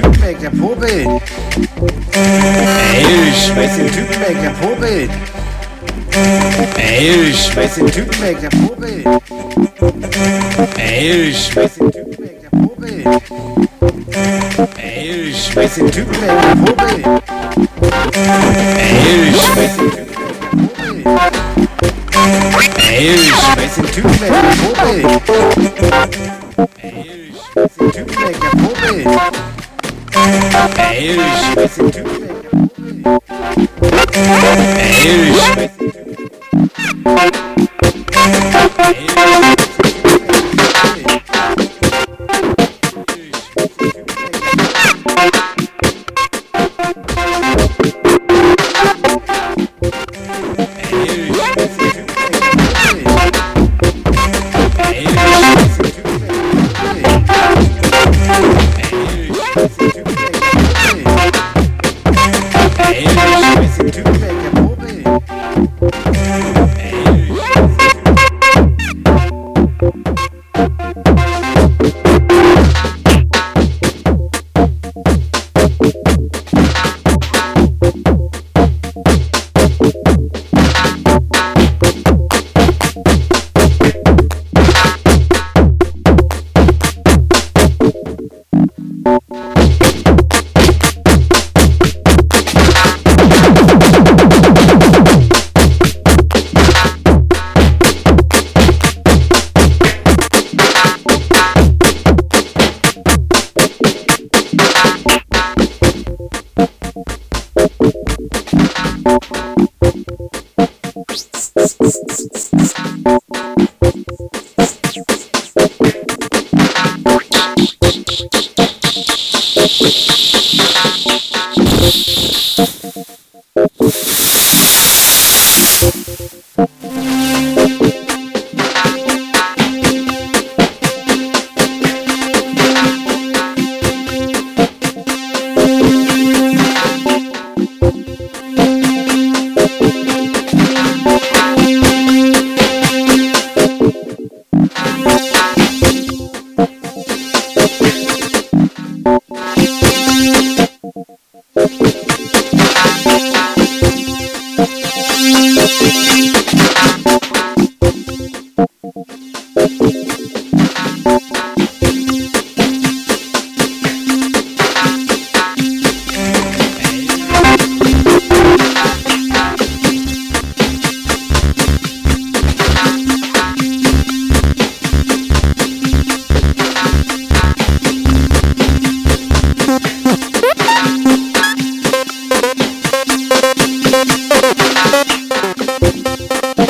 Typ weg, der Popel. Ey, schmeiß den Typ weg, der Popel. Ey, schmeiß den Typ weg, der Popel. Ey, schmeiß den Typ weg, der Popel. Ey, schmeiß den Typ weg, der Popel. Ey, schmeiß den Typ weg, der Popel. Ey, schmeiß den Typ weg, der Popel. Ey, schmeiß den Typ weg, der Popel. Hey, Thank